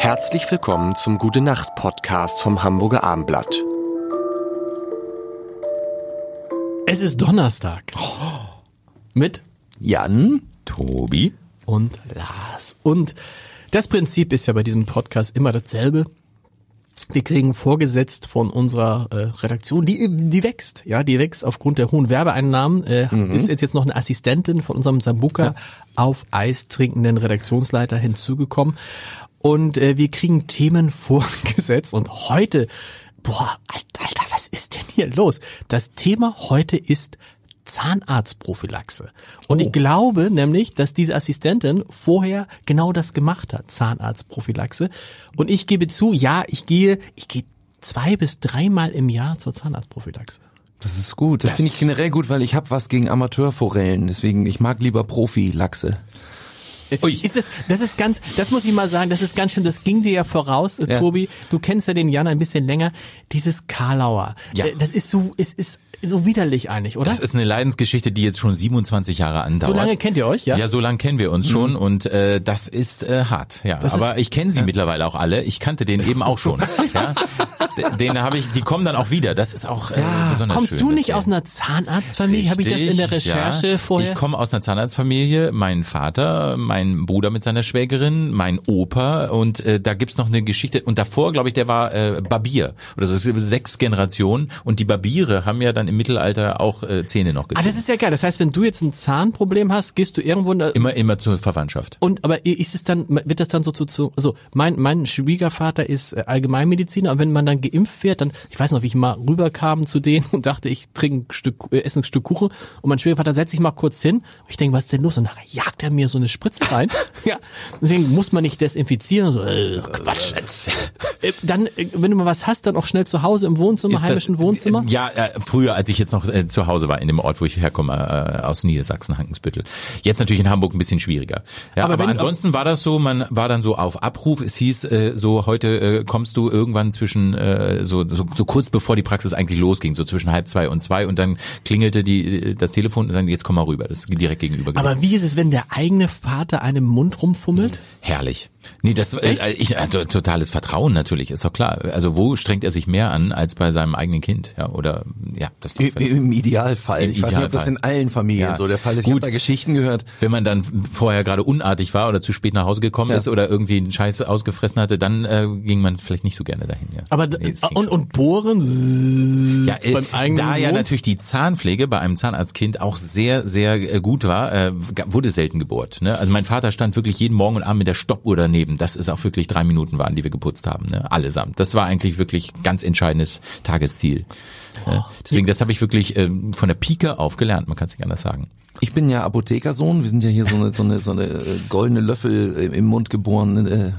Herzlich willkommen zum Gute Nacht Podcast vom Hamburger Armblatt. Es ist Donnerstag. Mit Jan, Tobi und Lars. Und das Prinzip ist ja bei diesem Podcast immer dasselbe. Wir kriegen vorgesetzt von unserer äh, Redaktion, die die wächst, ja, die wächst aufgrund der hohen Werbeeinnahmen. Äh, mhm. Ist jetzt jetzt noch eine Assistentin von unserem Sambuka ja. auf Eis trinkenden Redaktionsleiter hinzugekommen und äh, wir kriegen Themen vorgesetzt und heute, boah, Alter, was ist denn hier los? Das Thema heute ist Zahnarztprophylaxe. Und oh. ich glaube nämlich, dass diese Assistentin vorher genau das gemacht hat, Zahnarztprophylaxe. Und ich gebe zu, ja, ich gehe, ich gehe zwei bis dreimal im Jahr zur Zahnarztprophylaxe. Das ist gut. Das, das finde ich generell gut, weil ich habe was gegen Amateurforellen. Deswegen, ich mag lieber Profi-Lachse. Ui. Ist es, das ist ganz, das muss ich mal sagen, das ist ganz schön, das ging dir ja voraus, äh, ja. Tobi. Du kennst ja den Jan ein bisschen länger. Dieses Karlauer. Ja. Äh, das ist so, es ist so widerlich eigentlich, oder? Das ist eine Leidensgeschichte, die jetzt schon 27 Jahre andauert. So lange kennt ihr euch, ja? Ja, so lange kennen wir uns mhm. schon und äh, das ist äh, hart, ja. Das Aber ist, ich kenne sie ja. mittlerweile auch alle. Ich kannte den eben auch schon. ja? Den habe ich, die kommen dann auch wieder. Das ist auch äh, ja. besonders Kommst schön, du nicht aus einer Zahnarztfamilie? Habe ich das in der Recherche ja. vorher? Ich komme aus einer Zahnarztfamilie. Mein Vater, mein Bruder mit seiner Schwägerin, mein Opa und äh, da gibt's noch eine Geschichte. Und davor, glaube ich, der war äh, Barbier oder so. Es gibt sechs Generationen und die Barbiere haben ja dann im Mittelalter auch äh, Zähne noch gezogen. Ah, das ist ja geil. Das heißt, wenn du jetzt ein Zahnproblem hast, gehst du irgendwo in der immer immer zur Verwandtschaft. Und aber ist es dann wird das dann so zu, zu also mein mein Schwiegervater ist äh, Allgemeinmediziner und wenn man dann geimpft wird, dann ich weiß noch, wie ich mal rüberkam zu denen und dachte, ich trinke ein Stück äh, esse ein Stück Kuchen und mein Schwiegervater setzt sich mal kurz hin. Ich denke, was ist denn los? Und nachher jagt er mir so eine Spritze rein. ja, deswegen muss man nicht desinfizieren. So äh, Quatsch. Äh, dann, äh, wenn du mal was hast, dann auch schnell zu Hause im Wohnzimmer, ist heimischen das, Wohnzimmer. Ja, äh, früher, als ich jetzt noch äh, zu Hause war in dem Ort, wo ich herkomme, äh, aus Niedersachsen, Hankensbüttel. Jetzt natürlich in Hamburg ein bisschen schwieriger. Ja, aber, aber ansonsten war das so, man war dann so auf Abruf. Es hieß äh, so, heute äh, kommst du irgendwann zwischen äh, so, so, so kurz bevor die Praxis eigentlich losging, so zwischen halb zwei und zwei und dann klingelte die das Telefon und dann jetzt komm mal rüber. Das ist direkt gegenüber. Aber wie ist es, wenn der eigene Vater einem Mund rumfummelt? Herrlich. Nee, das äh, ich, äh, totales Vertrauen natürlich, ist doch klar. Also wo strengt er sich mehr an als bei seinem eigenen Kind, ja, oder ja, das ist doch Im Idealfall. Im ich Idealfall. weiß nicht, ob das in allen Familien ja. so der Fall ist. Ich habe da Geschichten gehört. Wenn man dann vorher gerade unartig war oder zu spät nach Hause gekommen ja. ist oder irgendwie einen Scheiß ausgefressen hatte, dann äh, ging man vielleicht nicht so gerne dahin, ja. Aber nee, und und bohren ja, äh, beim eigenen Da ja natürlich die Zahnpflege bei einem Zahnarztkind auch sehr sehr äh, gut war, äh, wurde selten gebohrt, ne? Also mein Vater stand wirklich jeden Morgen und Abend mit der Stoppuhr daneben. Das ist auch wirklich drei Minuten waren, die wir geputzt haben, ne? allesamt. Das war eigentlich wirklich ganz entscheidendes Tagesziel. Oh. Deswegen, das habe ich wirklich äh, von der Pike auf gelernt, man kann es nicht anders sagen. Ich bin ja Apothekersohn, wir sind ja hier so eine, so eine, so eine äh, goldene Löffel im Mund geboren, äh,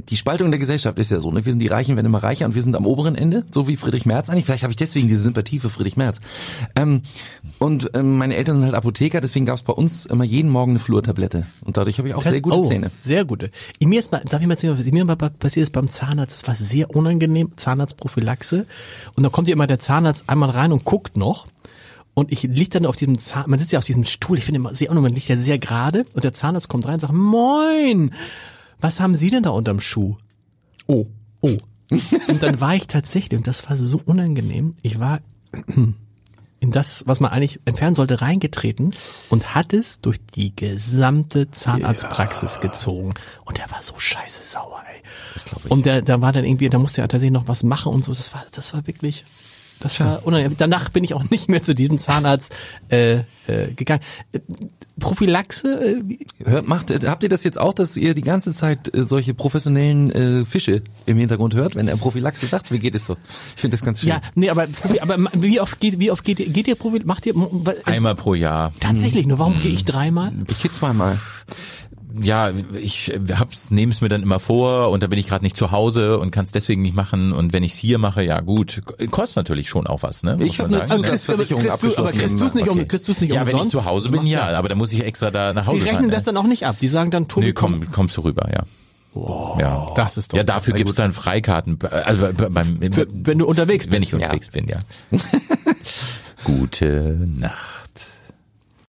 die Spaltung der Gesellschaft ist ja so, ne? Wir sind die Reichen werden immer reicher und wir sind am oberen Ende, so wie Friedrich Merz eigentlich. Vielleicht habe ich deswegen diese Sympathie für Friedrich Merz. Ähm, und ähm, meine Eltern sind halt Apotheker, deswegen gab es bei uns immer jeden Morgen eine Flurtablette. Und dadurch habe ich auch sehr gute oh, Zähne. Sehr gute. Mir ist mal, darf ich mal erzählen, was mir mal passiert ist beim Zahnarzt, das war sehr unangenehm, Zahnarztprophylaxe. Und dann kommt ja immer der Zahnarzt einmal rein und guckt noch. Und ich lieg dann auf diesem Zahn, man sitzt ja auf diesem Stuhl, ich finde immer sehr man liegt ja sehr gerade und der Zahnarzt kommt rein und sagt, moin, was haben Sie denn da unterm Schuh? Oh, oh. und dann war ich tatsächlich, und das war so unangenehm, ich war in das, was man eigentlich entfernen sollte, reingetreten und hat es durch die gesamte Zahnarztpraxis ja. gezogen. Und der war so scheiße sauer, ey. Das ich. Und der, da war dann irgendwie, da musste er tatsächlich noch was machen und so. Das war, das war wirklich, das war unangenehm. Danach bin ich auch nicht mehr zu diesem Zahnarzt äh, äh, gegangen. Prophylaxe? Äh, hört, macht, habt ihr das jetzt auch, dass ihr die ganze Zeit äh, solche professionellen äh, Fische im Hintergrund hört, wenn er Prophylaxe sagt? Wie geht es so? Ich finde das ganz schön. Ja, nee, aber, aber wie oft geht, wie oft geht, geht ihr Prophylaxe? Macht ihr? Einmal pro Jahr. Tatsächlich, nur warum hm. gehe ich dreimal? Ich gehe zweimal ja, ich hab's, nehme es mir dann immer vor und da bin ich gerade nicht zu Hause und kann es deswegen nicht machen. Und wenn ich es hier mache, ja gut, kostet natürlich schon auch was, ne? Ich habe eine Zusatzversicherung abgeschlossen. Aber kriegst du es nicht, um, kriegst du's nicht Ja, wenn ich zu Hause bin, ja, aber da muss ich extra da nach Hause Die rechnen fahren, das ne? dann auch nicht ab. Die sagen dann, Tobi, nee, komm, kommst du rüber, ja. Wow, ja, das ist doch. Ja, dafür gibt's dann Freikarten. Also beim, Für, wenn du unterwegs bist. Wenn ich unterwegs ja. bin, ja. Gute Nacht.